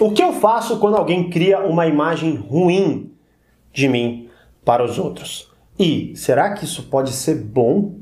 O que eu faço quando alguém cria uma imagem ruim de mim para os outros? E será que isso pode ser bom?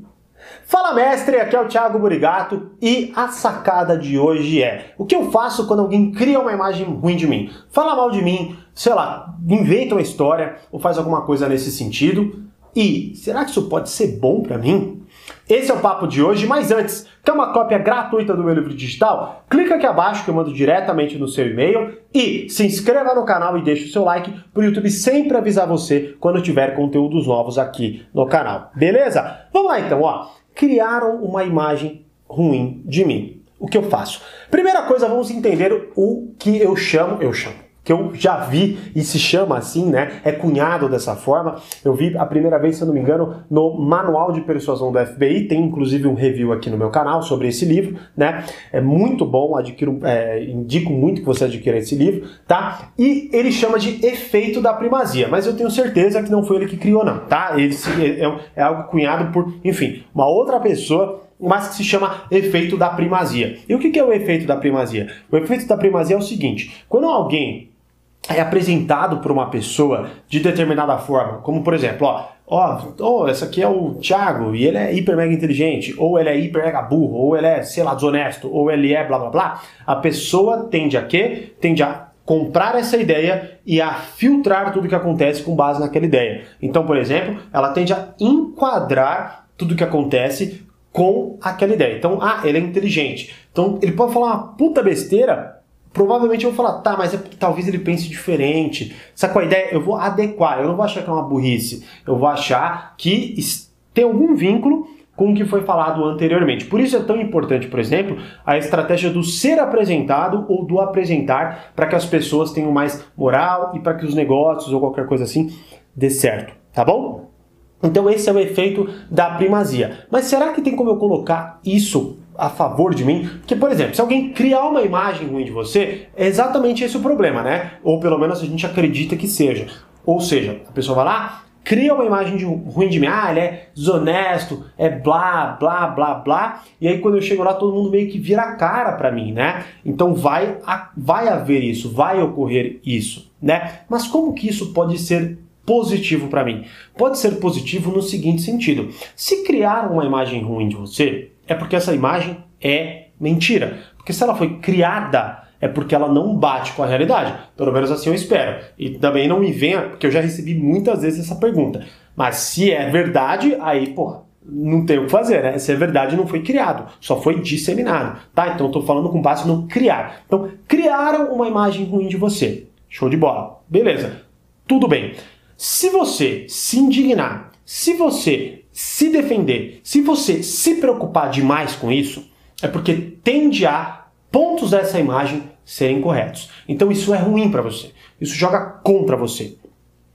Fala mestre, aqui é o Thiago Burigato e a sacada de hoje é: o que eu faço quando alguém cria uma imagem ruim de mim? Fala mal de mim, sei lá, inventa uma história ou faz alguma coisa nesse sentido. E será que isso pode ser bom para mim? Esse é o papo de hoje, mas antes, quer uma cópia gratuita do meu livro digital? Clica aqui abaixo que eu mando diretamente no seu e-mail e se inscreva no canal e deixe o seu like para o YouTube sempre avisar você quando tiver conteúdos novos aqui no canal. Beleza? Vamos lá então, ó. Criaram uma imagem ruim de mim. O que eu faço? Primeira coisa, vamos entender o que eu chamo, eu chamo que eu já vi e se chama assim, né? É cunhado dessa forma. Eu vi a primeira vez, se eu não me engano, no Manual de Persuasão do FBI. Tem inclusive um review aqui no meu canal sobre esse livro, né? É muito bom, adquiro, é, indico muito que você adquira esse livro, tá? E ele chama de efeito da primazia, mas eu tenho certeza que não foi ele que criou, não, tá? Ele é, é algo cunhado por, enfim, uma outra pessoa mas que se chama efeito da primazia. E o que é o efeito da primazia? O efeito da primazia é o seguinte: quando alguém é apresentado por uma pessoa de determinada forma, como por exemplo, ó, ó, oh, essa aqui é o Thiago e ele é hiper mega inteligente, ou ele é hiper mega burro, ou ele é, sei lá, desonesto, ou ele é blá blá blá, a pessoa tende a quê? Tende a comprar essa ideia e a filtrar tudo que acontece com base naquela ideia. Então, por exemplo, ela tende a enquadrar tudo que acontece com aquela ideia. Então, ah, ele é inteligente. Então, ele pode falar uma puta besteira provavelmente eu vou falar, tá, mas é, talvez ele pense diferente. Só com a ideia, eu vou adequar, eu não vou achar que é uma burrice, eu vou achar que tem algum vínculo com o que foi falado anteriormente. Por isso é tão importante, por exemplo, a estratégia do ser apresentado ou do apresentar para que as pessoas tenham mais moral e para que os negócios ou qualquer coisa assim dê certo, tá bom? Então esse é o efeito da primazia. Mas será que tem como eu colocar isso a favor de mim. Porque, por exemplo, se alguém criar uma imagem ruim de você, é exatamente esse o problema, né? Ou pelo menos a gente acredita que seja. Ou seja, a pessoa vai lá, cria uma imagem de, ruim de mim, ah, ele é desonesto, é blá, blá, blá, blá, e aí quando eu chego lá todo mundo meio que vira a cara para mim, né? Então vai, vai haver isso, vai ocorrer isso, né? Mas como que isso pode ser positivo para mim? Pode ser positivo no seguinte sentido: se criar uma imagem ruim de você, é porque essa imagem é mentira. Porque se ela foi criada, é porque ela não bate com a realidade. Pelo menos assim eu espero. E também não me venha, porque eu já recebi muitas vezes essa pergunta. Mas se é verdade, aí, porra, não tem o que fazer, né? Se é verdade, não foi criado, só foi disseminado, tá? Então tô falando com base no criar. Então, criaram uma imagem ruim de você. Show de bola. Beleza. Tudo bem. Se você se indignar, se você se defender, se você se preocupar demais com isso, é porque tende a pontos dessa imagem serem corretos. Então isso é ruim para você. Isso joga contra você.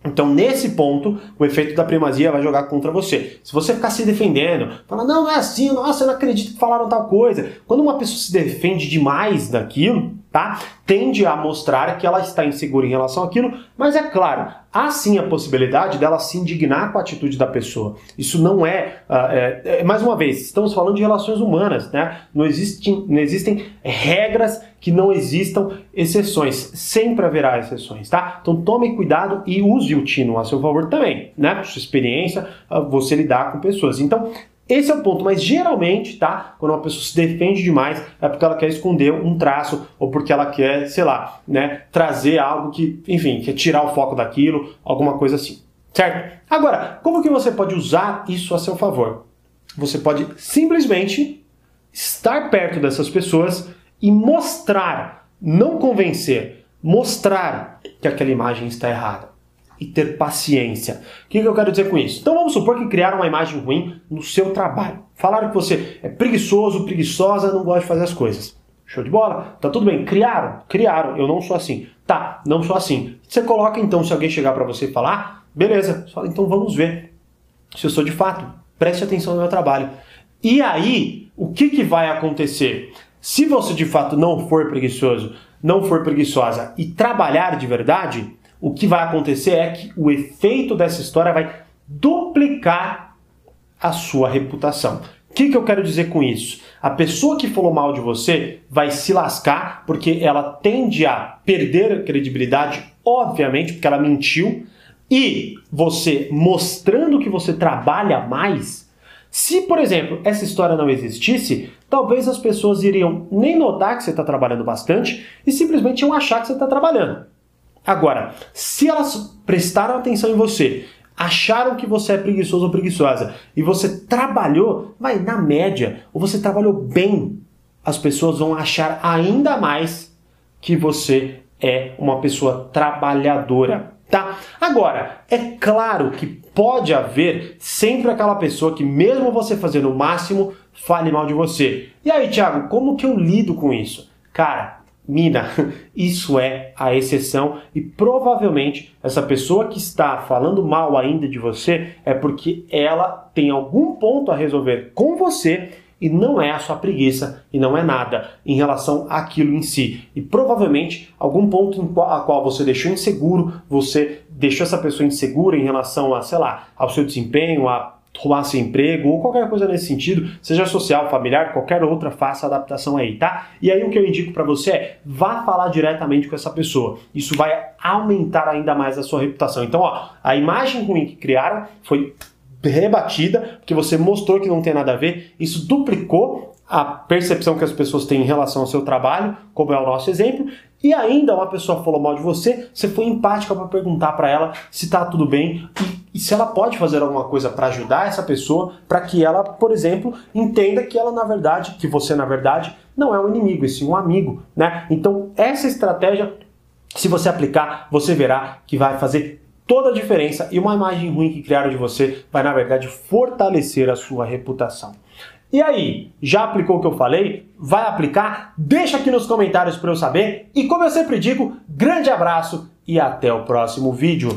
Então, nesse ponto, o efeito da primazia vai jogar contra você. Se você ficar se defendendo, falar, não, não é assim, nossa, eu não acredito que falaram tal coisa. Quando uma pessoa se defende demais daquilo, tá? Tende a mostrar que ela está insegura em relação àquilo, mas é claro, há sim a possibilidade dela se indignar com a atitude da pessoa. Isso não é, uh, é, é, mais uma vez, estamos falando de relações humanas, né? Não existem, não existem regras que não existam exceções. Sempre haverá exceções, tá? Então tome cuidado e use o tino a seu favor também, né? Sua experiência, uh, você lidar com pessoas. Então esse é o ponto, mas geralmente, tá? Quando uma pessoa se defende demais, é porque ela quer esconder um traço ou porque ela quer, sei lá, né, trazer algo que, enfim, quer tirar o foco daquilo, alguma coisa assim. Certo? Agora, como que você pode usar isso a seu favor? Você pode simplesmente estar perto dessas pessoas e mostrar, não convencer, mostrar que aquela imagem está errada e ter paciência. O que eu quero dizer com isso? Então vamos supor que criaram uma imagem ruim no seu trabalho. Falaram que você é preguiçoso, preguiçosa, não gosta de fazer as coisas. Show de bola? Tá tudo bem. Criaram, criaram. Eu não sou assim. Tá, não sou assim. Você coloca então, se alguém chegar para você e falar, beleza. Você fala, então vamos ver se eu sou de fato. Preste atenção no meu trabalho. E aí, o que, que vai acontecer? Se você de fato não for preguiçoso, não for preguiçosa e trabalhar de verdade, o que vai acontecer é que o efeito dessa história vai duplicar a sua reputação. O que, que eu quero dizer com isso? A pessoa que falou mal de você vai se lascar porque ela tende a perder a credibilidade, obviamente, porque ela mentiu. E você mostrando que você trabalha mais, se, por exemplo, essa história não existisse, talvez as pessoas iriam nem notar que você está trabalhando bastante e simplesmente iam achar que você está trabalhando. Agora, se elas prestaram atenção em você, acharam que você é preguiçoso ou preguiçosa e você trabalhou, vai na média, ou você trabalhou bem, as pessoas vão achar ainda mais que você é uma pessoa trabalhadora. Tá? Agora, é claro que pode haver sempre aquela pessoa que, mesmo você fazendo o máximo, fale mal de você. E aí, Thiago, como que eu lido com isso? Cara, Mina, isso é a exceção e provavelmente essa pessoa que está falando mal ainda de você é porque ela tem algum ponto a resolver com você e não é a sua preguiça e não é nada em relação àquilo em si. E provavelmente algum ponto em qual, a qual você deixou inseguro, você deixou essa pessoa insegura em relação a, sei lá, ao seu desempenho, a roubar seu emprego ou qualquer coisa nesse sentido, seja social, familiar, qualquer outra, faça adaptação aí, tá? E aí o que eu indico para você é vá falar diretamente com essa pessoa. Isso vai aumentar ainda mais a sua reputação. Então, ó, a imagem ruim que criaram foi rebatida, porque você mostrou que não tem nada a ver, isso duplicou a percepção que as pessoas têm em relação ao seu trabalho, como é o nosso exemplo, e ainda uma pessoa falou mal de você, você foi empática para perguntar para ela se está tudo bem e, e, se ela pode fazer alguma coisa para ajudar essa pessoa, para que ela, por exemplo, entenda que ela na verdade, que você na verdade não é um inimigo, e sim um amigo, né? Então, essa estratégia se você aplicar, você verá que vai fazer toda a diferença e uma imagem ruim que criaram de você vai, na verdade, fortalecer a sua reputação. E aí, já aplicou o que eu falei? Vai aplicar? Deixa aqui nos comentários para eu saber. E como eu sempre digo, grande abraço e até o próximo vídeo.